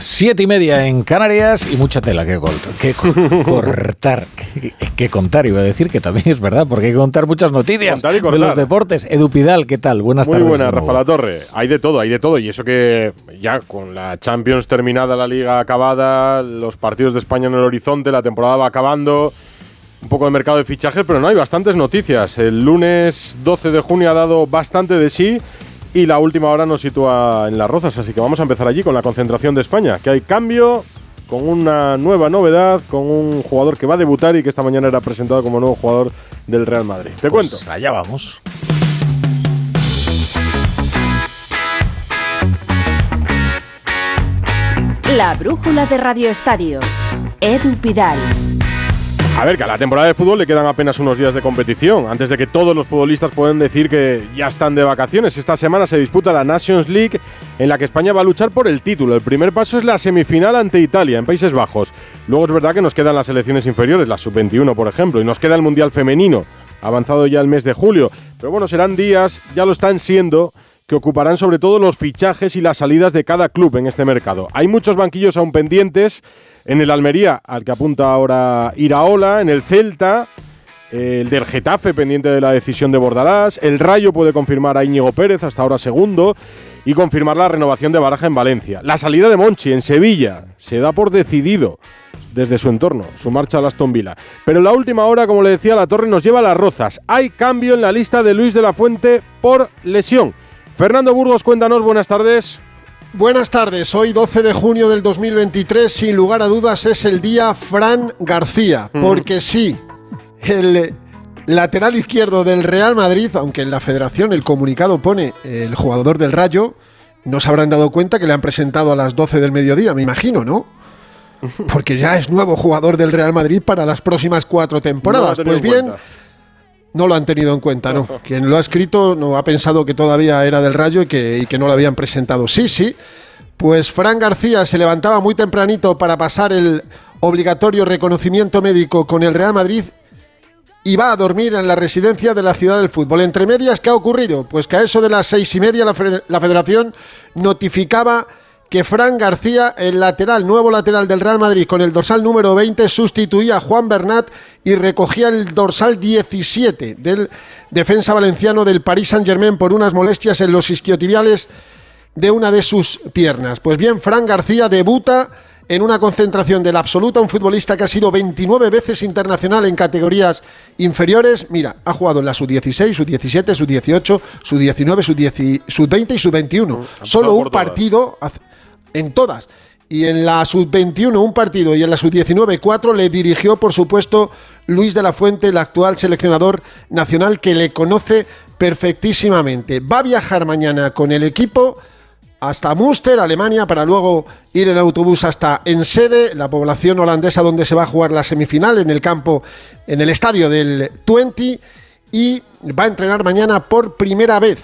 Siete y media en Canarias y mucha tela que, que cortar, que, contar. Iba a decir que también es verdad, porque hay que contar muchas noticias de los deportes. Edu Pidal, ¿qué tal? Buenas tardes. Muy buenas, Rafa La Torre. Hay de todo, hay de todo. Y eso que ya con la Champions terminada, la liga acabada, los partidos de España en el horizonte, la temporada va acabando. Un poco de mercado de fichajes, pero no hay bastantes noticias. El lunes 12 de junio ha dado bastante de sí y la última hora nos sitúa en Las Rozas, así que vamos a empezar allí con la concentración de España, que hay cambio con una nueva novedad, con un jugador que va a debutar y que esta mañana era presentado como nuevo jugador del Real Madrid. Te pues cuento. Allá vamos. La brújula de Radio Estadio. Edu Pidal. A ver, que a la temporada de fútbol le quedan apenas unos días de competición, antes de que todos los futbolistas puedan decir que ya están de vacaciones. Esta semana se disputa la Nations League, en la que España va a luchar por el título. El primer paso es la semifinal ante Italia, en Países Bajos. Luego es verdad que nos quedan las selecciones inferiores, la sub-21 por ejemplo, y nos queda el Mundial Femenino, avanzado ya el mes de julio. Pero bueno, serán días, ya lo están siendo, que ocuparán sobre todo los fichajes y las salidas de cada club en este mercado. Hay muchos banquillos aún pendientes en el Almería, al que apunta ahora Iraola, en el Celta, el del Getafe pendiente de la decisión de Bordalás, el Rayo puede confirmar a Íñigo Pérez, hasta ahora segundo, y confirmar la renovación de Baraja en Valencia. La salida de Monchi en Sevilla se da por decidido desde su entorno, su marcha a Aston Villa. Pero en la última hora, como le decía, la torre nos lleva a las rozas. Hay cambio en la lista de Luis de la Fuente por lesión. Fernando Burgos, cuéntanos, buenas tardes. Buenas tardes, hoy 12 de junio del 2023, sin lugar a dudas es el día Fran García, mm. porque sí, el lateral izquierdo del Real Madrid, aunque en la federación el comunicado pone el jugador del Rayo, no se habrán dado cuenta que le han presentado a las 12 del mediodía, me imagino, ¿no? Porque ya es nuevo jugador del Real Madrid para las próximas cuatro temporadas. pues bien... No lo han tenido en cuenta, ¿no? Quien lo ha escrito no ha pensado que todavía era del Rayo y que, no lo habían presentado. Sí, sí. Pues Fran García se levantaba muy tempranito para pasar el obligatorio reconocimiento médico con el Real Madrid y va a dormir en la residencia de la ciudad del fútbol. Entre medias, ¿qué ha ocurrido? Pues que a eso de las seis y media la, la federación notificaba que Fran García, el lateral, nuevo lateral del Real Madrid, con el dorsal número 20, sustituía a Juan Bernat y recogía el dorsal 17 del defensa valenciano del Paris Saint-Germain por unas molestias en los isquiotibiales de una de sus piernas. Pues bien, Fran García debuta en una concentración del absoluta, un futbolista que ha sido 29 veces internacional en categorías inferiores. Mira, ha jugado en la sub-16, sub-17, sub-18, sub-19, sub-20 y sub-21. Solo un partido en todas. Y en la sub-21 un partido y en la sub-19 cuatro le dirigió, por supuesto, Luis de la Fuente, el actual seleccionador nacional que le conoce perfectísimamente. Va a viajar mañana con el equipo hasta Münster, Alemania, para luego ir en autobús hasta Ensede, la población holandesa donde se va a jugar la semifinal, en el campo, en el estadio del 20, y va a entrenar mañana por primera vez.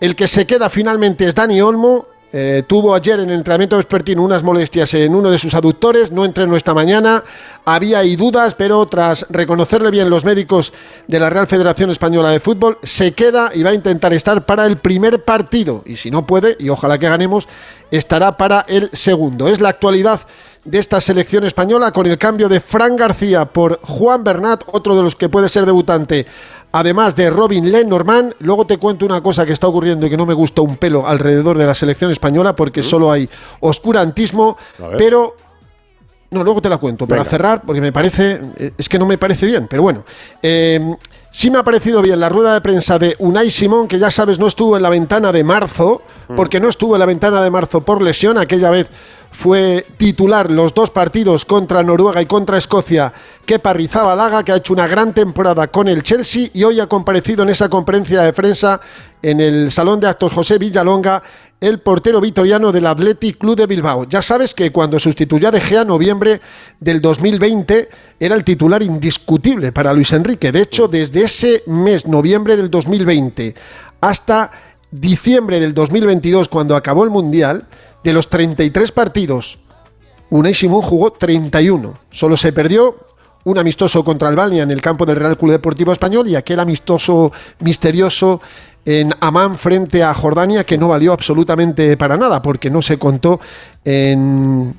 El que se queda finalmente es Dani Olmo, eh, tuvo ayer en el entrenamiento vespertino unas molestias en uno de sus aductores, no entrenó esta mañana, había ahí dudas, pero tras reconocerle bien los médicos de la Real Federación Española de Fútbol, se queda y va a intentar estar para el primer partido. Y si no puede, y ojalá que ganemos, estará para el segundo. Es la actualidad de esta selección española con el cambio de Fran García por Juan Bernat, otro de los que puede ser debutante además de Robin Lenormand. Luego te cuento una cosa que está ocurriendo y que no me gusta un pelo alrededor de la selección española porque ¿Mm? solo hay oscurantismo, pero... No, luego te la cuento, para cerrar, porque me parece, es que no me parece bien, pero bueno. Eh, sí me ha parecido bien la rueda de prensa de Unai Simón, que ya sabes no estuvo en la ventana de marzo, mm. porque no estuvo en la ventana de marzo por lesión, aquella vez fue titular los dos partidos contra Noruega y contra Escocia, Kepa Rizabalaga, que ha hecho una gran temporada con el Chelsea y hoy ha comparecido en esa conferencia de prensa en el Salón de Actos José Villalonga, el portero vitoriano del Athletic Club de Bilbao. Ya sabes que cuando sustituyó a De Gea noviembre del 2020 era el titular indiscutible para Luis Enrique. De hecho, desde ese mes, noviembre del 2020, hasta diciembre del 2022, cuando acabó el Mundial, de los 33 partidos, Unai Simón jugó 31. Solo se perdió un amistoso contra Albania en el campo del Real Club Deportivo Español y aquel amistoso misterioso en Amán frente a Jordania que no valió absolutamente para nada porque no se contó en,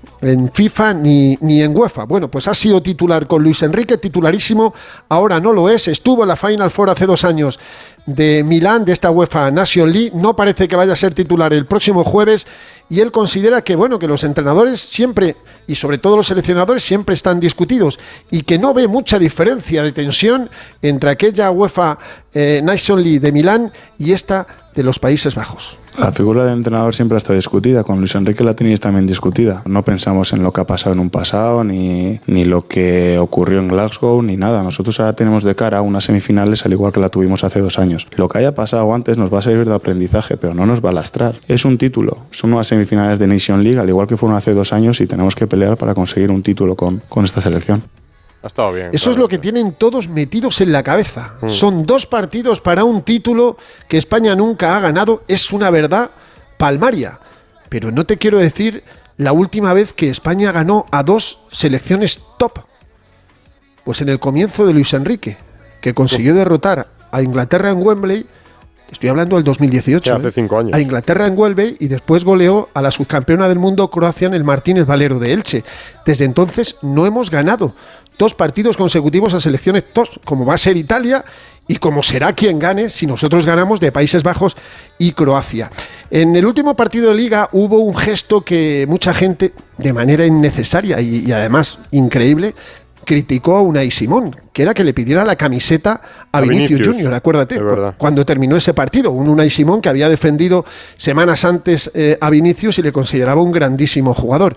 FIFA ni, ni, en UEFA. Bueno, pues ha sido titular con Luis Enrique, titularísimo, ahora no lo es, estuvo en la Final Four hace dos años de Milán, de esta UEFA Nation League, no parece que vaya a ser titular el próximo jueves y él considera que bueno, que los entrenadores siempre y sobre todo los seleccionadores siempre están discutidos y que no ve mucha diferencia de tensión entre aquella UEFA eh, Nation League de Milán y esta de los Países Bajos. La figura del entrenador siempre ha estado discutida, con Luis Enrique la tenéis también discutida. No pensamos en lo que ha pasado en un pasado, ni, ni lo que ocurrió en Glasgow, ni nada. Nosotros ahora tenemos de cara unas semifinales al igual que la tuvimos hace dos años. Lo que haya pasado antes nos va a servir de aprendizaje, pero no nos va a lastrar. Es un título, son unas semifinales de Nation League, al igual que fueron hace dos años, y tenemos que pelear para conseguir un título con, con esta selección. Ha estado bien. Eso es lo que tienen todos metidos en la cabeza. Mm. Son dos partidos para un título que España nunca ha ganado. Es una verdad palmaria. Pero no te quiero decir la última vez que España ganó a dos selecciones top. Pues en el comienzo de Luis Enrique, que consiguió derrotar a Inglaterra en Wembley. Estoy hablando del 2018. hace ¿eh? cinco años. A Inglaterra en Wembley y después goleó a la subcampeona del mundo Croacia en el Martínez Valero de Elche. Desde entonces no hemos ganado dos partidos consecutivos a selecciones top, como va a ser Italia y como será quien gane si nosotros ganamos de Países Bajos y Croacia. En el último partido de liga hubo un gesto que mucha gente, de manera innecesaria y, además increíble, criticó a Unai Simón, que era que le pidiera la camiseta a, Vinicius, Junior, acuérdate, cuando terminó ese partido, un Unai Simón que había defendido semanas antes eh, a Vinicius y le consideraba un grandísimo jugador.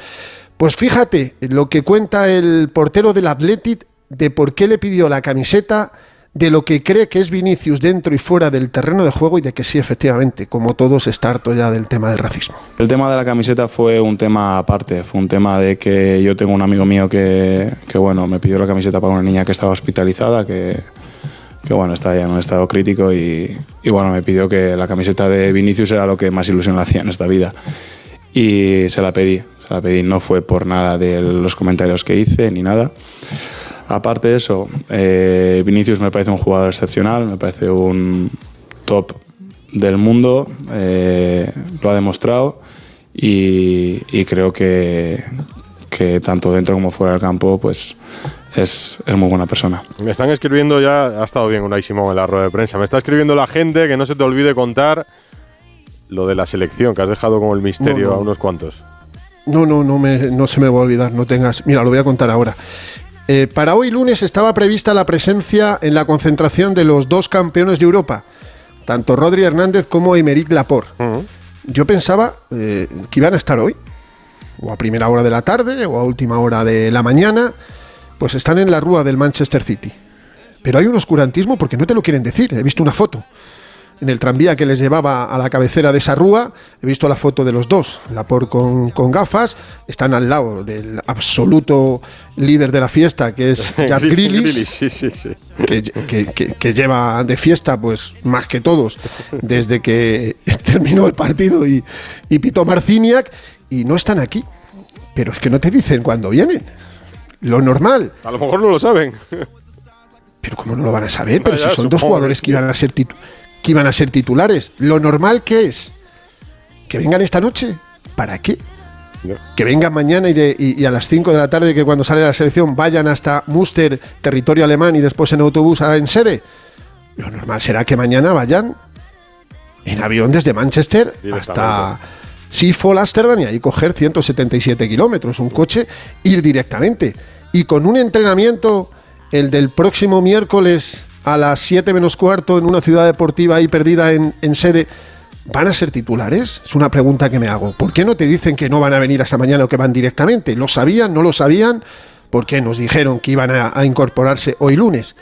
Pues fíjate lo que cuenta el portero del Athletic de por qué le pidió la camiseta, de lo que cree que es Vinicius dentro y fuera del terreno de juego y de que sí, efectivamente, como todos, está harto ya del tema del racismo. El tema de la camiseta fue un tema aparte, fue un tema de que yo tengo un amigo mío que, bueno, me pidió la camiseta para una niña que estaba hospitalizada, que, que bueno, estaba ya en un estado crítico y, y bueno, me pidió que la camiseta de Vinicius era lo que más ilusión le hacía en esta vida. Y se la pedí, la pedí, no fue por nada de los comentarios que hice ni nada. Aparte de eso, eh, Vinicius me parece un jugador excepcional, me parece un top del mundo, eh, lo ha demostrado y, creo que, que, tanto dentro como fuera del campo pues es, es, muy buena persona. Me están escribiendo ya, ha estado bien Unai Simón en la rueda de prensa, me está escribiendo la gente que no se te olvide contar lo de la selección, que has dejado como el misterio a unos cuantos. No, no, no, me, no se me va a olvidar, no tengas. Mira, lo voy a contar ahora. Eh, para hoy lunes estaba prevista la presencia en la concentración de los dos campeones de Europa, tanto Rodri Hernández como Emeric Laporte. Yo pensaba eh, que iban a estar hoy, o a primera hora de la tarde, o a última hora de la mañana, pues están en la rúa del Manchester City. Pero hay un oscurantismo porque no te lo quieren decir. He visto una foto en el tranvía que les llevaba a la cabecera de esa rúa. He visto la foto de los dos, la por con, gafas, están al lado del absoluto líder de la fiesta, que es Jack Grillis, que, lleva de fiesta pues más que todos desde que terminó el partido y, y pitó Marciniak, y no están aquí. Pero es que no te dicen cuándo vienen. Lo normal. A lo mejor no lo saben. Pero ¿cómo no lo van a saber? Pero si son dos jugadores que iban a ser titulares que iban a ser titulares. Lo normal que es que vengan esta noche. ¿Para qué? Que vengan mañana y, a las 5 de la tarde, que cuando sale la selección vayan hasta Muster, territorio alemán, y después en autobús a en sede. Lo normal será que mañana vayan en avión desde Manchester hasta Schiphol, Amsterdam, y ahí coger 177 kilómetros, un coche, ir directamente. Y con un entrenamiento, el del próximo miércoles a las 7 menos cuarto en una ciudad deportiva ahí perdida en, sede, ¿van a ser titulares? Es una pregunta que me hago. ¿Por qué no te dicen que no van a venir esta mañana o que van directamente? ¿Lo sabían? ¿No lo sabían? ¿Por qué nos dijeron que iban a, incorporarse hoy lunes?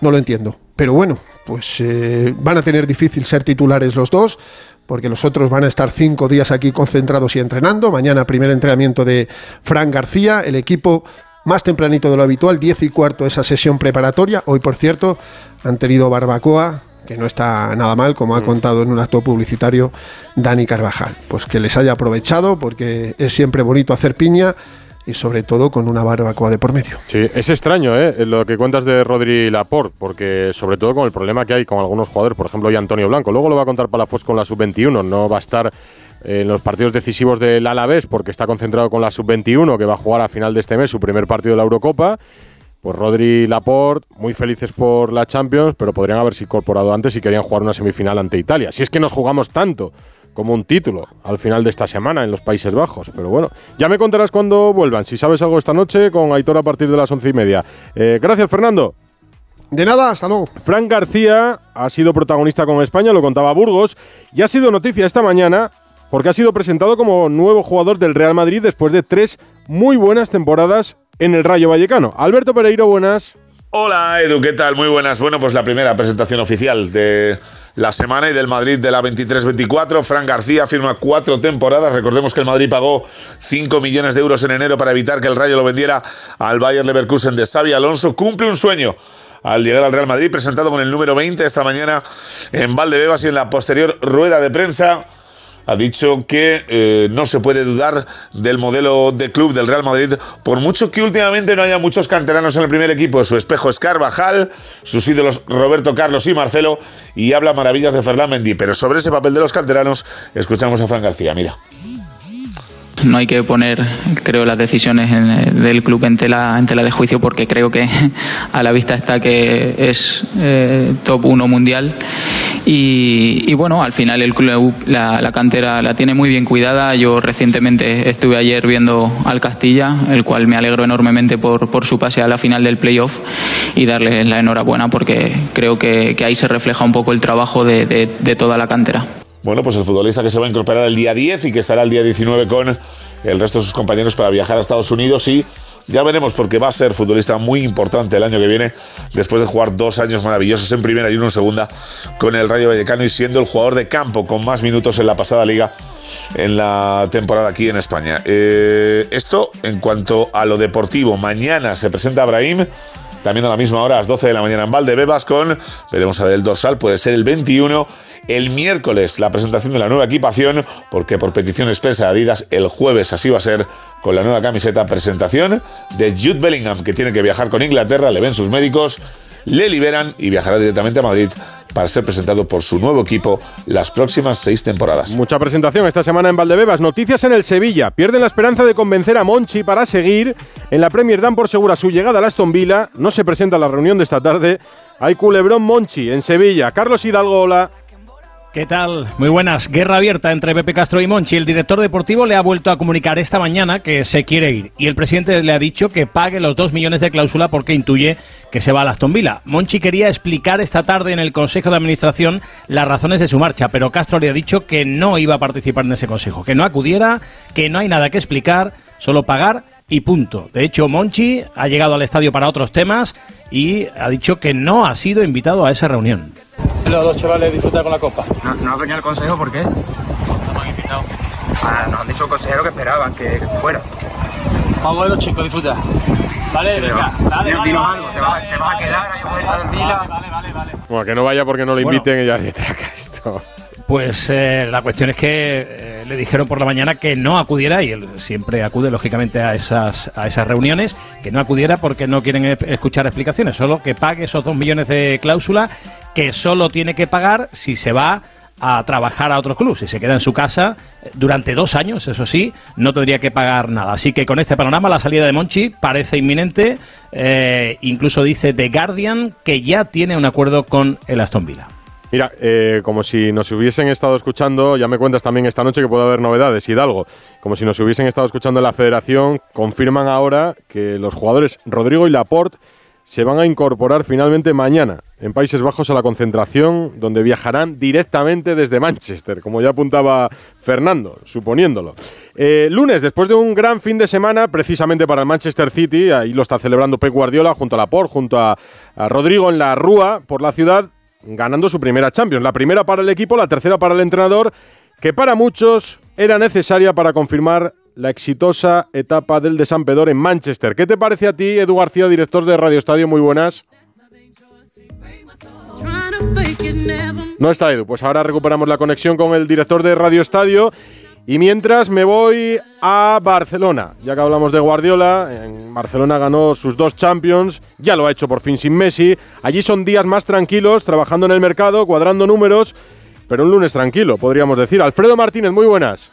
No lo entiendo. Pero bueno, pues eh, van a tener difícil ser titulares los dos porque los otros van a estar cinco días aquí concentrados y entrenando. Mañana primer entrenamiento de Fran García, el equipo más tempranito de lo habitual, 10 y cuarto esa sesión preparatoria. Hoy, por cierto, han tenido barbacoa, que no está nada mal, como ha mm. contado en un acto publicitario Dani Carvajal. Pues que les haya aprovechado, porque es siempre bonito hacer piña y sobre todo con una barbacoa de por medio. Sí, es extraño ¿eh? lo que cuentas de Rodri Laporte, porque sobre todo con el problema que hay con algunos jugadores, por ejemplo, y Antonio Blanco. Luego lo va a contar Palafox con la sub-21, no va a estar en los partidos decisivos del Alavés, porque está concentrado con la sub-21, que va a jugar a final de este mes su primer partido de la Eurocopa. Pues Rodri y Laporte, muy felices por la Champions, pero podrían haberse incorporado antes si querían jugar una semifinal ante Italia. Si es que nos jugamos tanto como un título al final de esta semana en los Países Bajos. Pero bueno, ya me contarás cuando vuelvan. Si sabes algo esta noche, con Aitor a partir de las once y media. Eh, gracias, Fernando. De nada, hasta luego. Frank García ha sido protagonista con España, lo contaba Burgos, y ha sido noticia esta mañana porque ha sido presentado como nuevo jugador del Real Madrid después de tres muy buenas temporadas en el Rayo Vallecano. Alberto Pereiro, buenas. Hola Edu, ¿qué tal? Muy buenas. Bueno, pues la primera presentación oficial de la semana y del Madrid de la 23-24. Fran García firma cuatro temporadas. Recordemos que el Madrid pagó 5 millones de euros en enero para evitar que el Rayo lo vendiera al Bayer Leverkusen de Xavi Alonso. Cumple un sueño al llegar al Real Madrid, presentado con el número 20 esta mañana en Valdebebas y en la posterior rueda de prensa ha dicho que eh, no se puede dudar del modelo de club del Real Madrid, por mucho que últimamente no haya muchos canteranos en el primer equipo. Su espejo es Carvajal, sus ídolos Roberto Carlos y Marcelo, y habla maravillas de Fernán Mendy. Pero sobre ese papel de los canteranos, escuchamos a Fran García. Mira. No hay que poner, creo, las decisiones del club en tela, en tela de juicio porque creo que a la vista está que es eh, top 1 mundial y, bueno, al final el club, la, cantera la tiene muy bien cuidada. Yo recientemente estuve ayer viendo al Castilla, el cual me alegro enormemente por, por su pase a la final del playoff y darle la enhorabuena porque creo que, ahí se refleja un poco el trabajo de, de toda la cantera. Bueno, pues el futbolista que se va a incorporar el día 10 y que estará el día 19 con el resto de sus compañeros para viajar a Estados Unidos y ya veremos porque va a ser futbolista muy importante el año que viene después de jugar dos años maravillosos en primera y uno en segunda con el Rayo Vallecano y siendo el jugador de campo con más minutos en la pasada liga en la temporada aquí en España. Eh, esto en cuanto a lo deportivo. Mañana se presenta Abrahim también a la misma hora, a las 12 de la mañana en Valdebebas con, veremos a ver el dorsal, puede ser el 21. El miércoles la presentación de la nueva equipación, porque por petición expresa de Adidas el jueves así va a ser con la nueva camiseta presentación de Jude Bellingham, que tiene que viajar con Inglaterra, le ven sus médicos le liberan y viajará directamente a Madrid para ser presentado por su nuevo equipo las próximas seis temporadas. Mucha presentación esta semana en Valdebebas. Noticias en el Sevilla. Pierden la esperanza de convencer a Monchi para seguir. En la Premier dan por segura su llegada a Aston Villa. No se presenta la reunión de esta tarde. Hay culebrón Monchi en Sevilla. Carlos Hidalgo, hola. ¿Qué tal? Muy buenas. Guerra abierta entre Pepe Castro y Monchi. El director deportivo le ha vuelto a comunicar esta mañana que se quiere ir y el presidente le ha dicho que pague los dos millones de cláusula porque intuye que se va a Aston Villa. Monchi quería explicar esta tarde en el Consejo de Administración las razones de su marcha, pero Castro le ha dicho que no iba a participar en ese consejo, que no acudiera, que no hay nada que explicar, solo pagar y punto. De hecho, Monchi ha llegado al estadio para otros temas y ha dicho que no ha sido invitado a esa reunión. Los dos chavales disfrutar con la copa. ¿No, no ha venido al consejo por qué? No han invitado. Ah, nos han dicho el consejero que esperaban que fuera. Vamos a ver los chicos, disfruta. Vale, venga, dale, dale, algo, te, vas, te vas a quedar ahí del. Vale, vale, vale. Bueno, que no vaya porque no le inviten y ya se traca esto. Pues eh, la cuestión es que eh, le dijeron por la mañana que no acudiera y él siempre acude lógicamente a esas, a esas reuniones, que no acudiera porque no quieren escuchar explicaciones, solo que pague esos dos millones de cláusula que solo tiene que pagar si se va a trabajar a otro club. Si se queda en su casa eh, durante dos años, eso sí, no tendría que pagar nada. Así que con este panorama la salida de Monchi parece inminente. incluso dice The Guardian que ya tiene un acuerdo con el Aston Villa. Mira, eh, como si nos hubiesen estado escuchando, ya me cuentas también esta noche que puede haber novedades, Hidalgo, como si nos hubiesen estado escuchando en la federación, confirman ahora que los jugadores Rodrigo y Laporte se van a incorporar finalmente mañana en Países Bajos a la concentración, donde viajarán directamente desde Manchester, como ya apuntaba Fernando, suponiéndolo. Eh, lunes, después de un gran fin de semana, precisamente para el Manchester City, ahí lo está celebrando Pep Guardiola junto a Laporte, junto a Rodrigo en la Rúa por la ciudad, ganando su primera Champions. La primera para el equipo, la tercera para el entrenador, que para muchos era necesaria para confirmar la exitosa etapa del de San Pedro en Manchester. ¿Qué te parece a ti, Edu García, director de Radio Estadio? Muy buenas. No está Edu, pues ahora recuperamos la conexión con el director de Radio Estadio y mientras me voy a Barcelona, ya que hablamos de Guardiola, en Barcelona ganó sus dos Champions, ya lo ha hecho por fin sin Messi. Allí son días más tranquilos, trabajando en el mercado, cuadrando números. pero un lunes tranquilo, podríamos decir. Alfredo Martínez, muy buenas.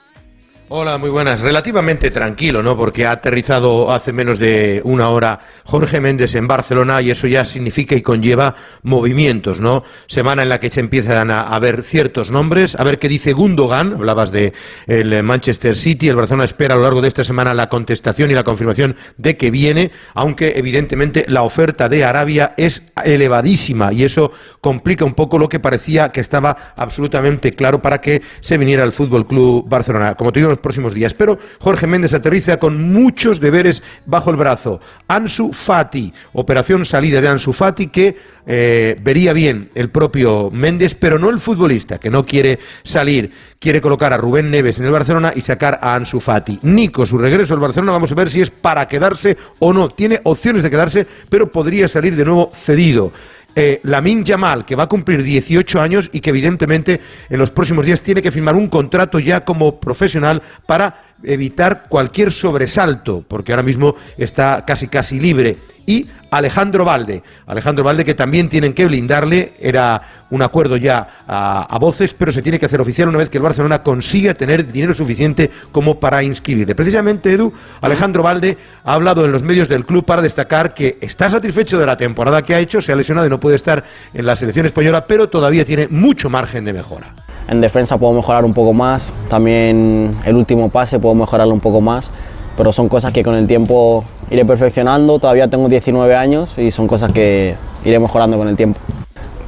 Hola, muy buenas. Relativamente tranquilo, ¿no? Porque ha aterrizado hace menos de una hora Jorge Méndez en Barcelona y eso ya significa y conlleva movimientos, ¿no? Semana en la que se empiezan a, ver ciertos nombres, a ver qué dice Gundogan, hablabas de el Manchester City, el Barcelona espera a lo largo de esta semana la contestación y la confirmación de que viene, aunque evidentemente la oferta de Arabia es elevadísima y eso complica un poco lo que parecía que estaba absolutamente claro para que se viniera al Fútbol Club Barcelona. Como te digo, próximos días. Pero Jorge Méndez aterriza con muchos deberes bajo el brazo. Ansu Fati, operación salida de Ansu Fati que eh, vería bien el propio Méndez, pero no el futbolista, que no quiere salir. Quiere colocar a Rubén Neves en el Barcelona y sacar a Ansu Fati. Nico, su regreso al Barcelona, vamos a ver si es para quedarse o no. Tiene opciones de quedarse, pero podría salir de nuevo cedido eh, Lamin Yamal, que va a cumplir 18 años y que evidentemente en los próximos días tiene que firmar un contrato ya como profesional para evitar cualquier sobresalto, porque ahora mismo está casi casi libre. Y Alejandro Valde, Alejandro Valde que también tienen que blindarle, era un acuerdo ya a, voces, pero se tiene que hacer oficial una vez que el Barcelona consiga tener dinero suficiente como para inscribirle. Precisamente, Edu, Alejandro Valde ha hablado en los medios del club para destacar que está satisfecho de la temporada que ha hecho, se ha lesionado y no puede estar en la selección española, pero todavía tiene mucho margen de mejora. En defensa puedo mejorar un poco más, también el último pase puedo mejorarlo un poco más, pero son cosas que con el tiempo iré perfeccionando, todavía tengo 19 años y son cosas que iré mejorando con el tiempo.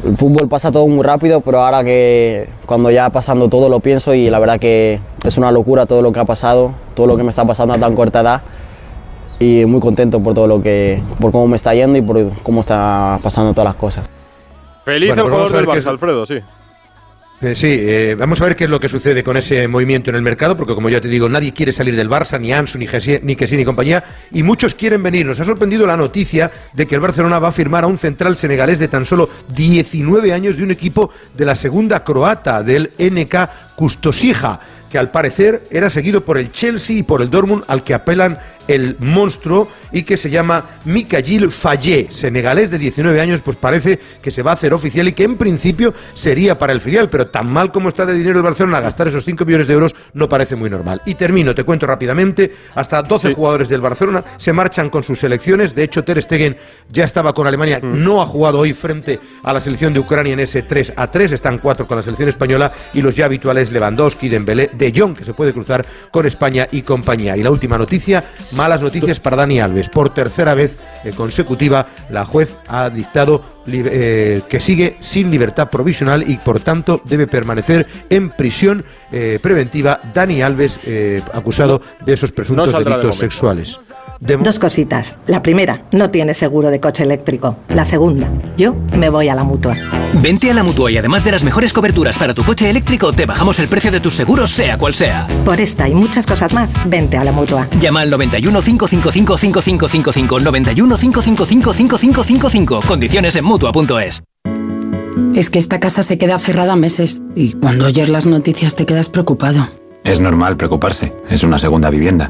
El fútbol pasa todo muy rápido, pero ahora que cuando ya pasando todo lo pienso y la verdad que es una locura todo lo que ha pasado, todo lo que me está pasando a tan corta edad y muy contento por todo lo que, por cómo me está yendo y por cómo está pasando todas las cosas. Feliz el pues jugador del Barça, Alfredo, sí. Eh, sí, eh, vamos a ver qué es lo que sucede con ese movimiento en el mercado, porque como ya te digo, nadie quiere salir del Barça, ni Ansu, ni ni Kessi, ni compañía, y muchos quieren venir. Nos ha sorprendido la noticia de que el Barcelona va a firmar a un central senegalés de tan solo 19 años de un equipo de la segunda croata, del NK Custosija que al parecer era seguido por el Chelsea y por el Dortmund, al que apelan el monstruo y que se llama Mikayil Fallé, senegalés de 19 años, pues parece que se va a hacer oficial y que en principio sería para el filial, pero tan mal como está de dinero el Barcelona, gastar esos 5 millones de euros no parece muy normal. Y termino, te cuento rápidamente, hasta 12 jugadores del Barcelona se marchan con sus selecciones, de hecho Ter Stegen ya estaba con Alemania, mm. no ha jugado hoy frente a la selección de Ucrania en ese 3 a 3, están cuatro con la selección española y los ya habituales Lewandowski, Dembélé, De Jong, que se puede cruzar con España y compañía. Y la última noticia, malas noticias para Dani Alves. Por tercera vez eh, consecutiva, la juez ha dictado eh, que sigue sin libertad provisional y por tanto debe permanecer en prisión eh, preventiva Dani Alves, acusado de esos presuntos delitos sexuales. Dos cositas. La primera, no tiene seguro de coche eléctrico. La segunda, yo me voy a la mutua. Vente a la mutua y además de las mejores coberturas para tu coche eléctrico, te bajamos el precio de tus seguros, sea cual sea. Por esta y muchas cosas más, vente a la mutua. Llama al 91 555 5555 91 555 5555. Condiciones en mutua.es. Es que esta casa se queda cerrada meses y cuando oyes las noticias te quedas preocupado. Es normal preocuparse, es una segunda vivienda.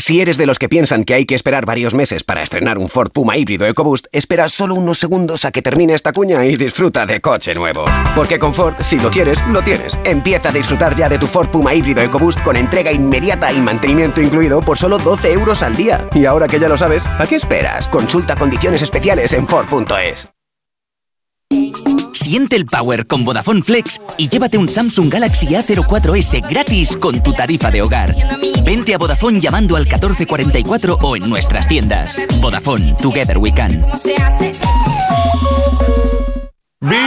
Si eres de los que piensan que hay que esperar varios meses para estrenar un Ford Puma híbrido EcoBoost, espera solo unos segundos a que termine esta cuña y disfruta de coche nuevo. Porque con Ford, si lo quieres, lo tienes. Empieza a disfrutar ya de tu Ford Puma híbrido EcoBoost con entrega inmediata y mantenimiento incluido por solo 12 euros al día. Y ahora que ya lo sabes, ¿a qué esperas? Consulta condiciones especiales en Ford.es. Siente el power con Vodafone Flex y llévate un Samsung Galaxy A04S gratis con tu tarifa de hogar. Vente a Vodafone llamando al 1444 o en nuestras tiendas. Vodafone, Together We Can. ¡Vigor,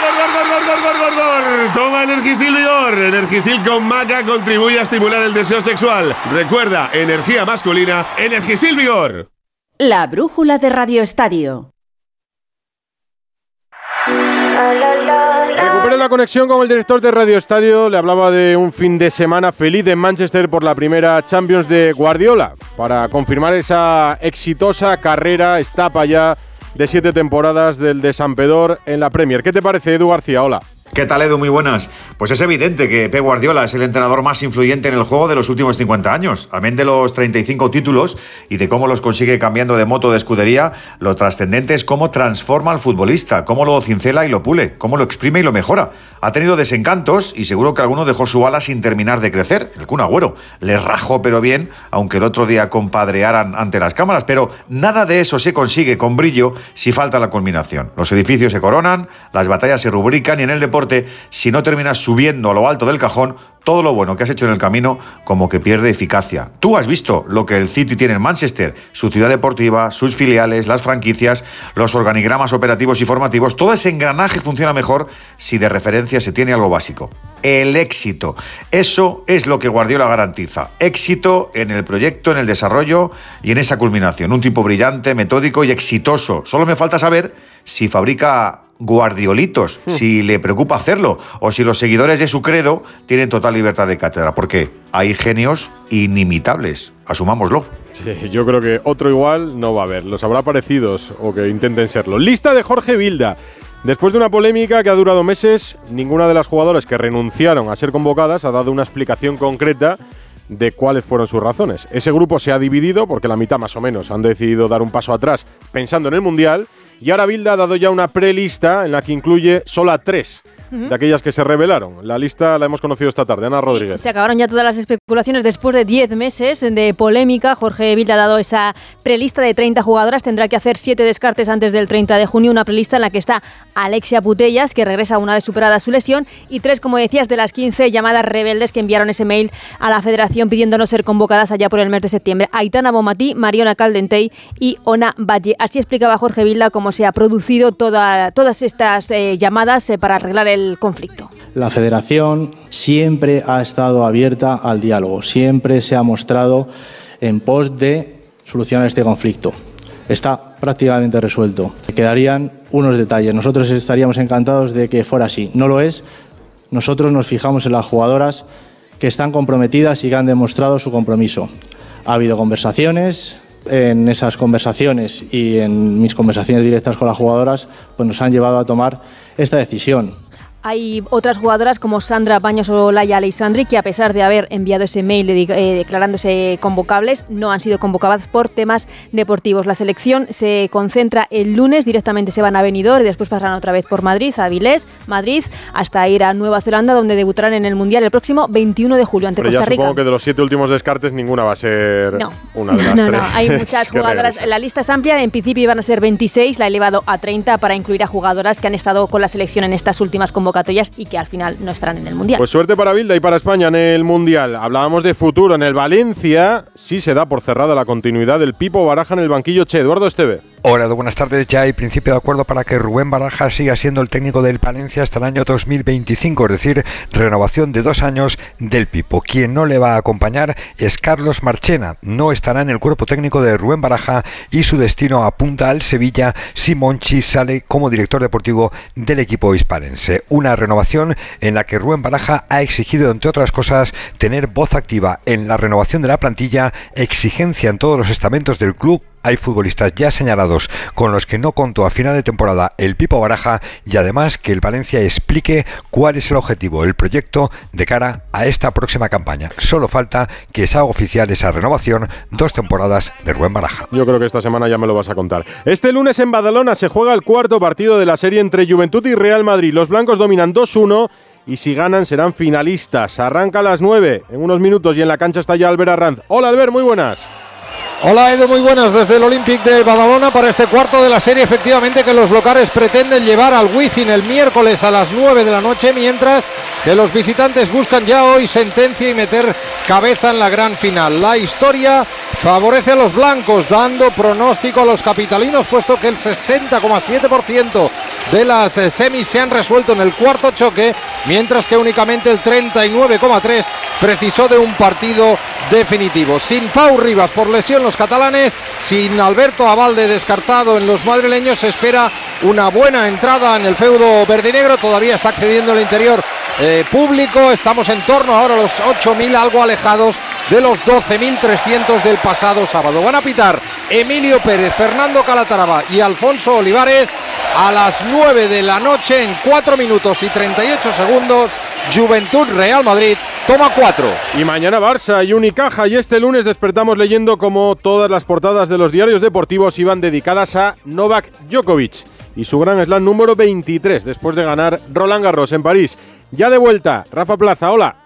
gor, gor, gor, gor, gor, gor, gor! Toma Energisil Vigor. Energisil con maca contribuye a estimular el deseo sexual. Recuerda, energía masculina, Energisil Vigor. La brújula de Radio Estadio. Recupere la conexión con el director de Radio Estadio. Le hablaba de un fin de semana feliz en Manchester por la primera Champions de Guardiola. Para confirmar esa exitosa carrera, etapa ya de siete temporadas del de San Pedor en la Premier. ¿Qué te parece, Edu García? Hola. ¿Qué tal, Edu? Muy buenas. Pues es evidente que Pep Guardiola es el entrenador más influyente en el juego de los últimos 50 años. Amén de los 35 títulos y de cómo los consigue cambiando de moto de escudería, lo trascendente es cómo transforma al futbolista, cómo lo cincela y lo pule, cómo lo exprime y lo mejora. Ha tenido desencantos y seguro que alguno dejó su ala sin terminar de crecer. El Kun Agüero le rajó pero bien, aunque el otro día compadrearan ante las cámaras. Pero nada de eso se consigue con brillo si falta la culminación. Los edificios se coronan, las batallas se rubrican y en el deporte si no terminas subiendo a lo alto del cajón, todo lo bueno que has hecho en el camino como que pierde eficacia. Tú has visto lo que el City tiene en Manchester, su ciudad deportiva, sus filiales, las franquicias, los organigramas operativos y formativos, todo ese engranaje funciona mejor si de referencia se tiene algo básico. El éxito. Eso es lo que Guardiola garantiza. Éxito en el proyecto, en el desarrollo y en esa culminación. Un tipo brillante, metódico y exitoso. Solo me falta saber si fabrica guardiolitos, hmm. si le preocupa hacerlo, o si los seguidores de su credo tienen total libertad de cátedra, porque hay genios inimitables, asumámoslo. Sí, yo creo que otro igual no va a haber, los habrá parecidos o que intenten serlo. Lista de Jorge Vilda. Después de una polémica que ha durado meses, ninguna de las jugadoras que renunciaron a ser convocadas ha dado una explicación concreta de cuáles fueron sus razones. Ese grupo se ha dividido porque la mitad más o menos han decidido dar un paso atrás pensando en el Mundial y ahora Bilda ha dado ya una prelista en la que incluye solo tres de aquellas que se revelaron. La lista la hemos conocido esta tarde, Ana Rodríguez. se acabaron ya todas las especulaciones después de 10 meses de polémica. Jorge Vilda ha dado esa prelista de 30 jugadoras. Tendrá que hacer 7 descartes antes del 30 de junio. Una prelista en la que está Alexia Putellas, que regresa una vez superada su lesión, y tres, como decías, de las 15 llamadas rebeldes que enviaron ese mail a la federación pidiendo no ser convocadas allá por el mes de septiembre. Aitana Bomatí, Mariona Caldentey y Ona Valle. Así explicaba Jorge Vilda cómo se ha producido toda, todas estas eh, llamadas eh, para arreglar el conflicto. La federación siempre ha estado abierta al diálogo, siempre se ha mostrado en pos de solucionar este conflicto. Está prácticamente resuelto. Quedarían unos detalles. Nosotros estaríamos encantados de que fuera así. No lo es. Nosotros nos fijamos en las jugadoras que están comprometidas y que han demostrado su compromiso. Ha habido conversaciones, en esas conversaciones y en mis conversaciones directas con las jugadoras, pues nos han llevado a tomar esta decisión. Hay otras jugadoras como Sandra Baños o Laia Alessandri que a pesar de haber enviado ese mail eh, declarándose convocables, no han sido convocadas por temas deportivos. La selección se concentra el lunes, directamente se van a Benidorm y después pasarán otra vez por Madrid, a Avilés, Madrid, hasta ir a Nueva Zelanda donde debutarán en el Mundial el próximo 21 de julio ante Costa Rica. Supongo que de los siete últimos descartes ninguna va a ser una de las no, tres. No, hay muchas jugadoras. La lista es amplia, en principio iban a ser 26, la he elevado a 30 para incluir a jugadoras que han estado con la selección en estas últimas convocatorias y que al final no estarán en el Mundial. Pues suerte para Bilda y para España en el Mundial. Hablábamos de futuro. En el Valencia sí se da por cerrada la continuidad del Pipo Baraja en el banquillo Che. Eduardo Esteve. Hola, buenas tardes. Ya hay principio de acuerdo para que Rubén Baraja siga siendo el técnico del Palencia hasta el año 2025, es decir, renovación de dos años del Pipo. Quien no le va a acompañar es Carlos Marchena. No estará en el cuerpo técnico de Rubén Baraja y su destino apunta al Sevilla si Monchi sale como director deportivo del equipo hispalense. Una renovación en la que Rubén Baraja ha exigido, entre otras cosas, tener voz activa en la renovación de la plantilla, exigencia en todos los estamentos del club hay futbolistas ya señalados con los que no contó a final de temporada el Pipo Baraja y además que el Valencia explique cuál es el objetivo, el proyecto de cara a esta próxima campaña. Solo falta que se haga oficial esa renovación, dos temporadas de Rubén Baraja. Yo creo que esta semana ya me lo vas a contar. Este lunes en Badalona se juega el cuarto partido de la serie entre Juventud y Real Madrid. Los blancos dominan 2-1 y si ganan serán finalistas. Arranca a las 9 en unos minutos y en la cancha está ya Albert Arranz. Hola Albert, muy buenas. Hola Edu, muy buenas desde el Olympic de Badalona para este cuarto de la serie. Efectivamente que los locales pretenden llevar al Wizzing el miércoles a las 9 de la noche, mientras que los visitantes buscan ya hoy sentencia y meter cabeza en la gran final. La historia favorece a los blancos, dando pronóstico a los capitalinos, puesto que el 60,7% de las eh, semis se han resuelto en el cuarto choque, mientras que únicamente el 39,3% precisó de un partido definitivo. Sin Pau Rivas por lesión los catalanes, sin Alberto Avalde descartado en los madrileños, se espera una buena entrada en el feudo verdinegro. Todavía está accediendo el interior eh, público. Estamos en torno ahora a los 8.000, algo alejados de los 12.300 del pasado sábado. Van a pitar Emilio Pérez, Fernando Calataraba y Alfonso Olivares a las 9 de la noche en 4 minutos y 38 segundos. Juventud Real Madrid toma 4. Y mañana Barça y Unicaja. Y este lunes despertamos leyendo como todas las portadas de los diarios deportivos iban dedicadas a Novak Djokovic y su gran slam número 23 después de ganar Roland Garros en París. Ya de vuelta, Rafa Plaza, hola.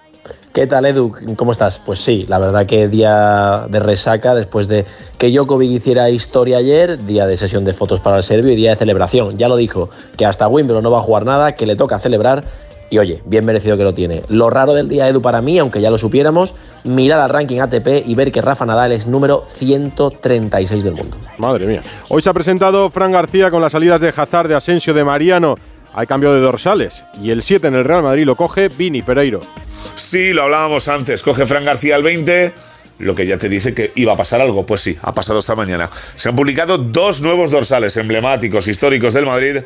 ¿Qué tal, Edu? ¿Cómo estás? Pues sí, la verdad que día de resaca después de que Djokovic hiciera historia ayer, día de sesión de fotos para el serbio y día de celebración. Ya lo dijo, que hasta Wimbledon no va a jugar nada, que le toca celebrar y oye, bien merecido que lo tiene. Lo raro del día, Edu, para mí, aunque ya lo supiéramos, mirar al ranking ATP y ver que Rafa Nadal es número 136 del mundo. Madre mía. Hoy se ha presentado Fran García con las salidas de Hazard, de Asensio, de Mariano. Hay cambio de dorsales. Y el 7 en el Real Madrid lo coge Vini Pereiro. Sí, lo hablábamos antes. Coge Fran García al 20 lo que ya te dice que iba a pasar algo. Pues sí, ha pasado esta mañana. Se han publicado dos nuevos dorsales emblemáticos, históricos del Madrid,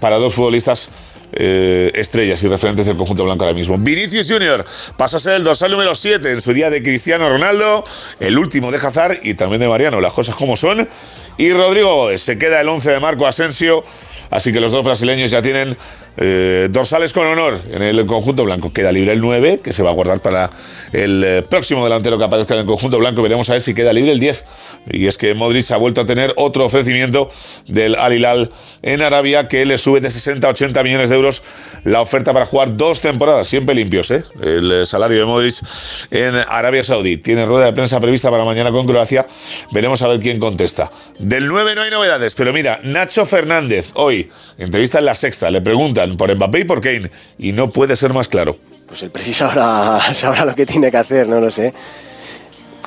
para dos futbolistas eh, estrellas y referentes del conjunto blanco ahora mismo. Vinicius Junior pasa a ser el dorsal número 7 en su día de Cristiano Ronaldo, el último de Hazard y también de Mariano, las cosas como son. Y Rodrigo se queda el 11 de Marco Asensio, así que los dos brasileños ya tienen eh, dorsales con honor en el conjunto blanco. Queda libre el 9, que se va a guardar para el eh, próximo delantero que aparezca en el conjunto blanco. Veremos a ver si queda libre el 10. Y es que Modric ha vuelto a tener otro ofrecimiento del Al Hilal en Arabia que le sube de 60 a 80 millones de euros la oferta para jugar dos temporadas, siempre limpios, ¿eh? El salario de Modric en Arabia Saudí. Tiene rueda de prensa prevista para mañana con Croacia. Veremos a ver quién contesta. Del 9 no hay novedades, pero mira, Nacho Fernández, hoy, entrevista en la sexta, le preguntan por Mbappé y por Kane, y no puede ser más claro. Pues el preciso sabrá, sabrá lo que tiene que hacer, no lo sé.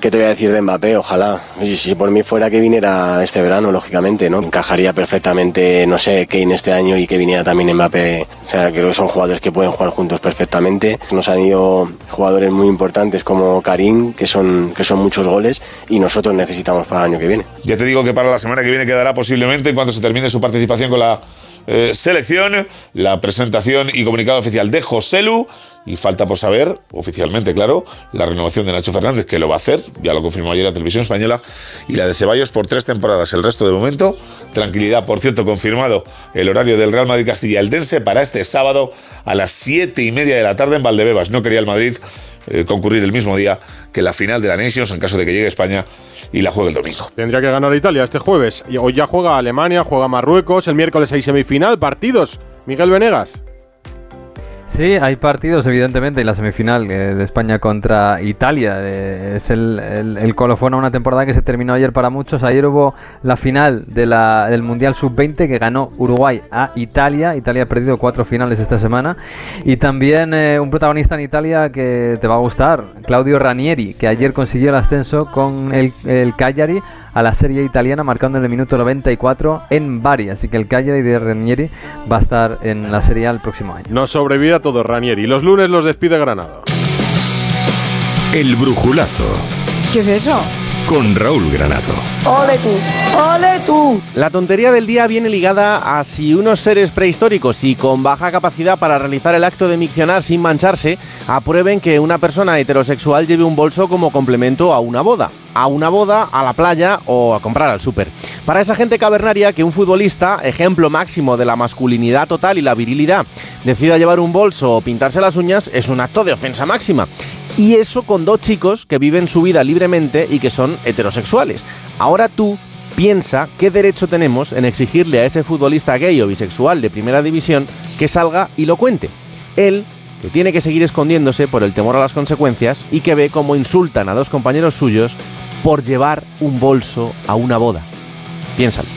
¿Qué te voy a decir de Mbappé? Ojalá. Si por mí fuera que viniera este verano, lógicamente, ¿no? Encajaría perfectamente, no sé, Kane este año y que viniera también Mbappé. O sea, creo que son jugadores que pueden jugar juntos perfectamente. Nos han ido jugadores muy importantes como Karim, que son, que son muchos goles, y nosotros necesitamos para el año que viene. Ya te digo que para la semana que viene quedará posiblemente, en cuanto se termine su participación con la eh, selección, la presentación y comunicado oficial de Joselu, y falta por saber, oficialmente, claro, la renovación de Nacho Fernández, que lo va a hacer ya lo confirmó ayer la televisión española, y la de Ceballos por tres temporadas. El resto de momento, tranquilidad. Por cierto, confirmado el horario del Real Madrid Castilla el Dense para este sábado a las siete y media de la tarde en Valdebebas. No quería el Madrid eh, concurrir el mismo día que la final de la Nations en caso de que llegue España y la juegue el domingo. Tendría que ganar Italia este jueves. Hoy ya juega Alemania, juega Marruecos, el miércoles hay semifinal, partidos. Miguel Venegas. Sí, hay partidos, evidentemente, y la semifinal eh, de España contra Italia. eh, es el, colofón a una temporada que se terminó ayer para muchos. Ayer hubo la final del Mundial Sub-20 que ganó Uruguay a Italia. Italia ha perdido cuatro finales esta semana. Y también eh, un protagonista en Italia que te va a gustar, Claudio Ranieri, que ayer consiguió el ascenso con el, el Cagliari a la serie italiana marcando en el minuto 94 en Bari. Así que el Cagliari de Ranieri va a estar en la Serie el próximo año. No sobrevive a todo Ranieri. Los lunes los despide Granada. El brujulazo ¿Qué es eso? con Raúl Granado. ¡Ole tú! ¡Ole tú! La tontería del día viene ligada a si unos seres prehistóricos y con baja capacidad para realizar el acto de miccionar sin mancharse aprueben que una persona heterosexual lleve un bolso como complemento a una boda, a una boda, a la playa o a comprar al súper. Para esa gente cavernaria que un futbolista, ejemplo máximo de la masculinidad total y la virilidad, decida llevar un bolso o pintarse las uñas es un acto de ofensa máxima. Y eso con dos chicos que viven su vida libremente y que son heterosexuales. Ahora tú piensa qué derecho tenemos en exigirle a ese futbolista gay o bisexual de primera división que salga y lo cuente. Él, que tiene que seguir escondiéndose por el temor a las consecuencias y que ve cómo insultan a dos compañeros suyos por llevar un bolso a una boda. Piénsalo.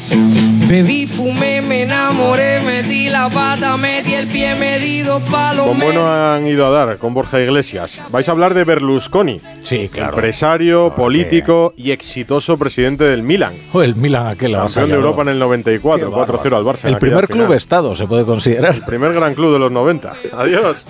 Bebí, fumé, me enamoré, metí la pata, metí el pie, me di dos palos. Con bueno han ido a dar con Borja Iglesias. Vais a hablar de Berlusconi. Sí, claro. Empresario, político y exitoso presidente del Milan. O el Milan aquel Campeón de. Europa en el 94, Qué 4-0 al Barça. El primer final. club estado se puede considerar. El primer gran club de los 90. Adiós.